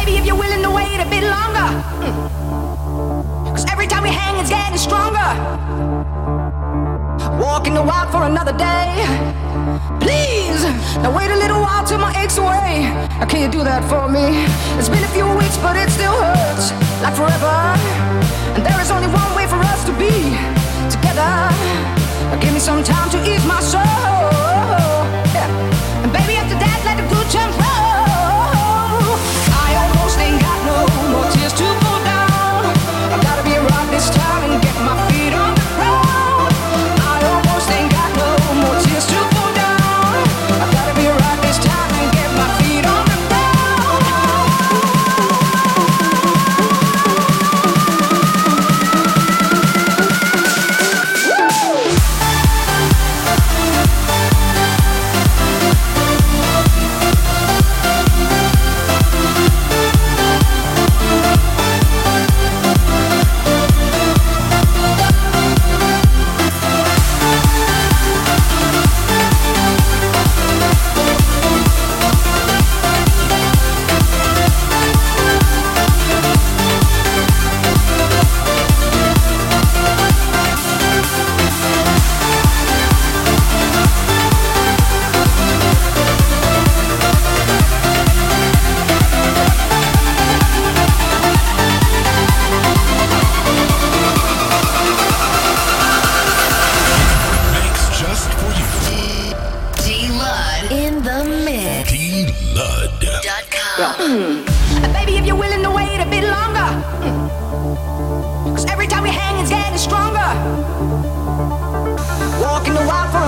Baby, if you're willing to wait a bit longer. mm. Cause every time we hang, it's getting stronger. Walking the wild for another day. Please, now wait a little while till my aches away. Now, can you do that for me? It's been a few weeks, but it still hurts like forever. And there is only one way for us to be together. Now, give me some time to ease my soul.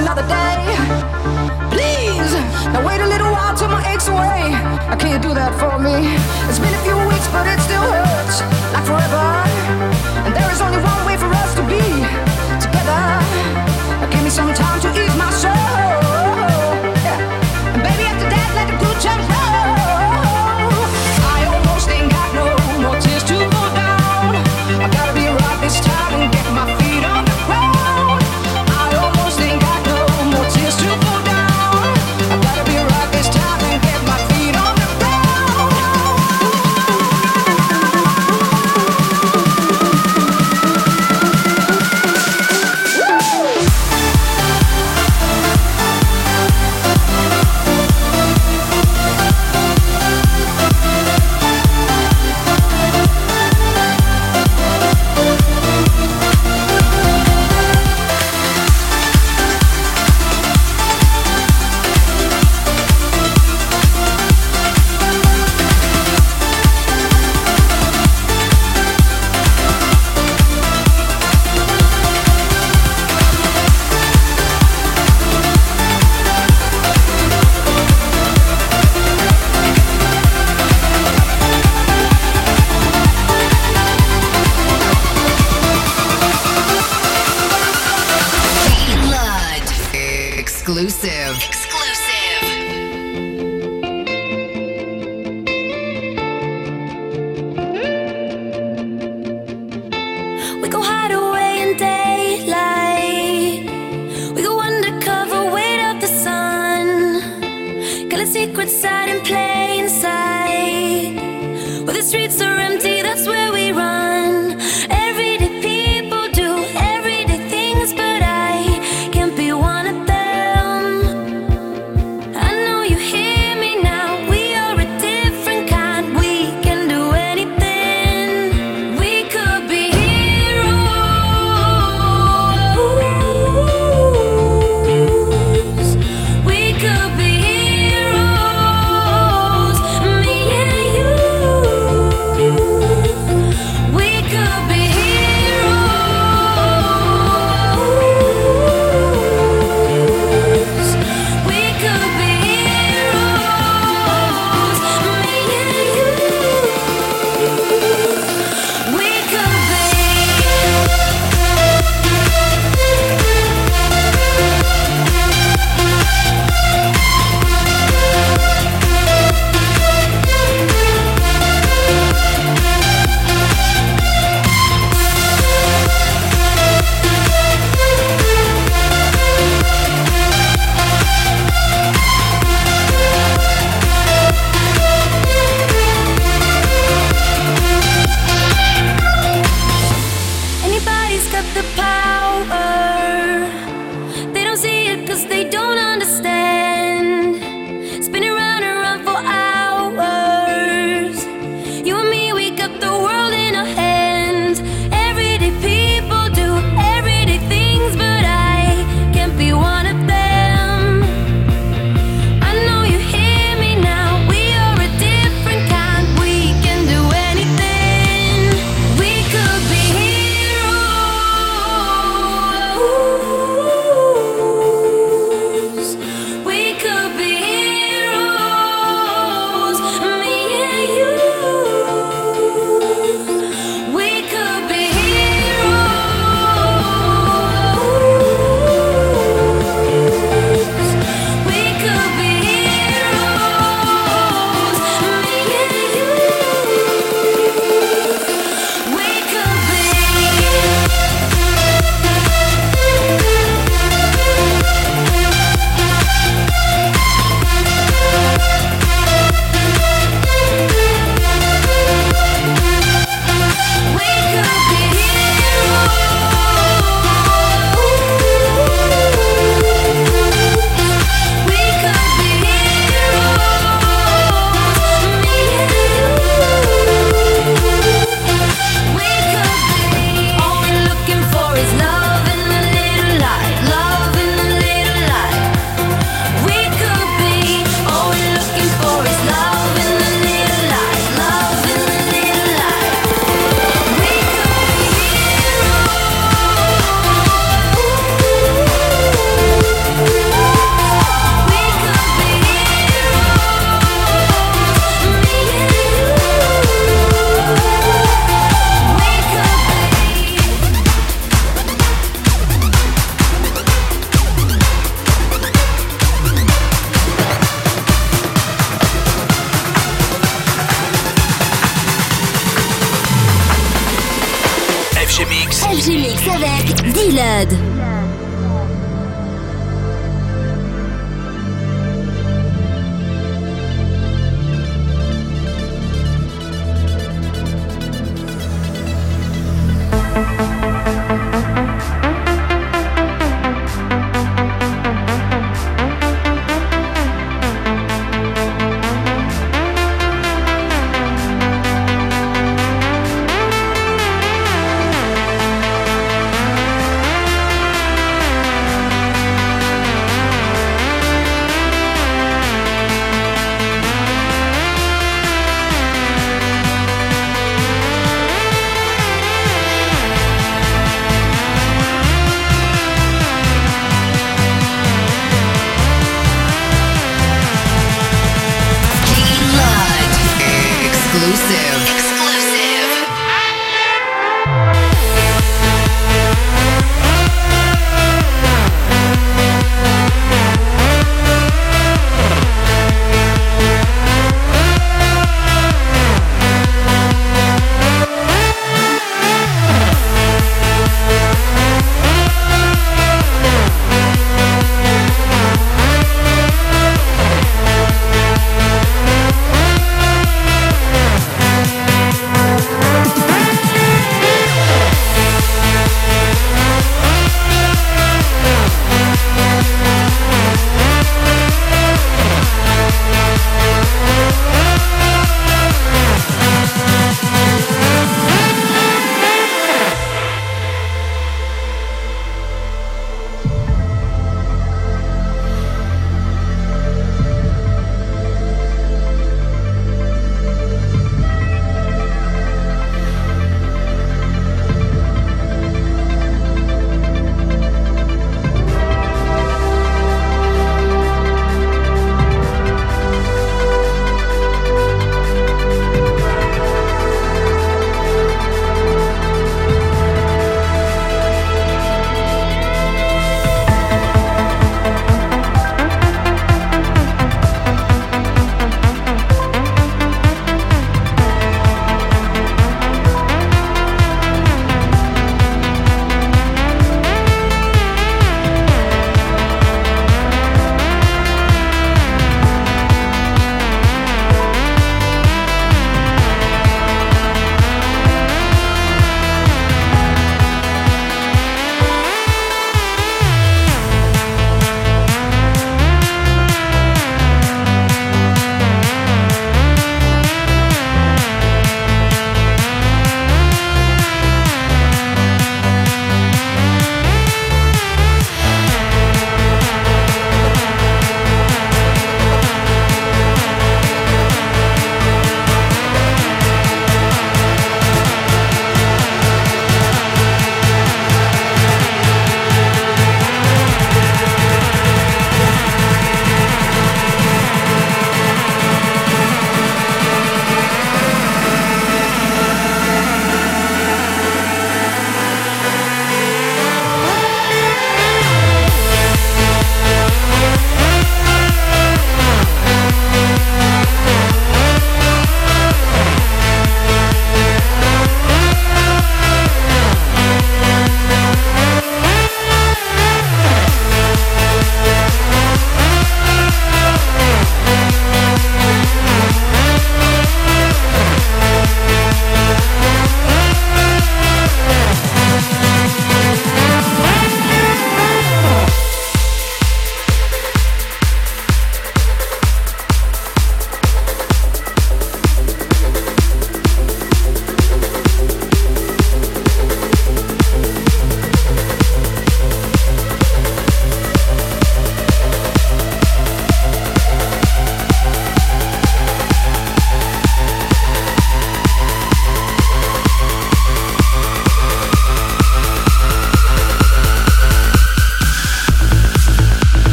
Another day. Please, now wait a little while till my aches away. Now, can you do that for me? It's been a few weeks, but it still hurts like forever. Streets are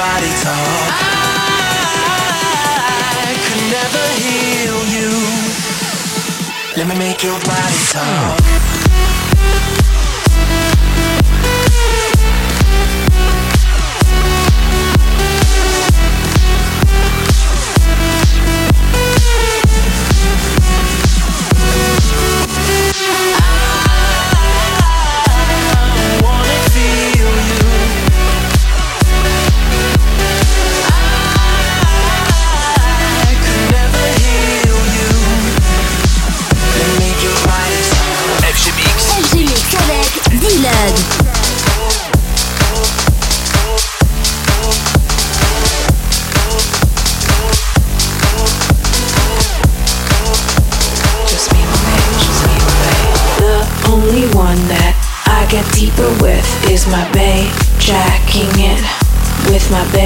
nobody talk. I could never heal you. Let me make your body talk.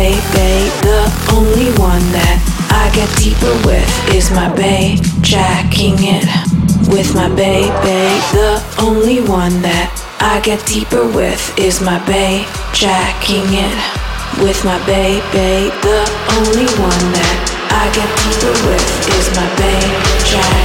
baby. The only one that I get deeper with is my babe. Jacking it with my baby. The only one that I get deeper with is my babe. Jacking it with my baby. The only one that I get deeper with is my babe. Jack.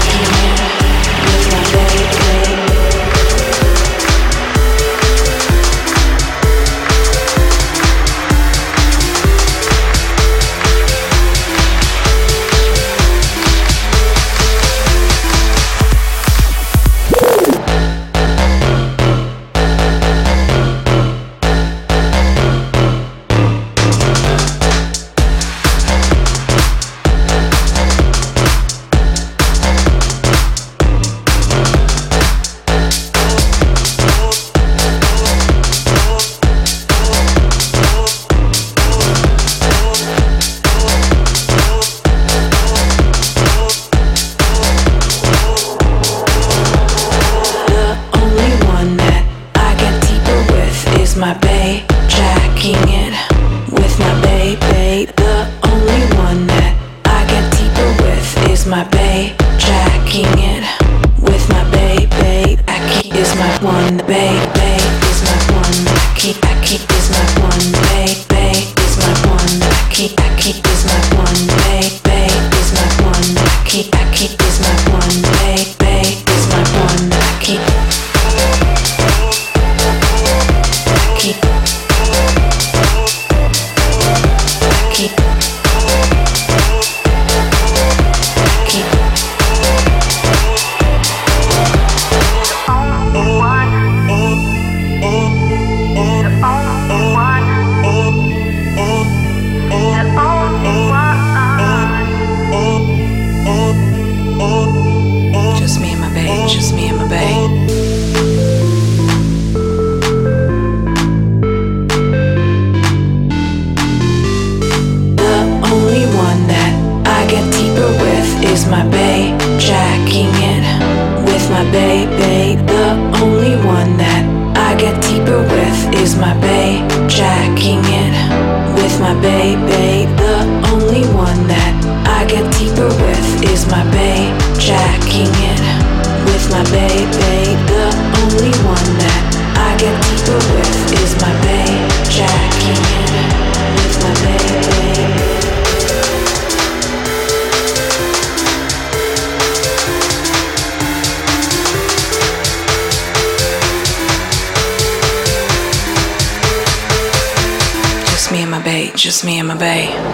me in my bay.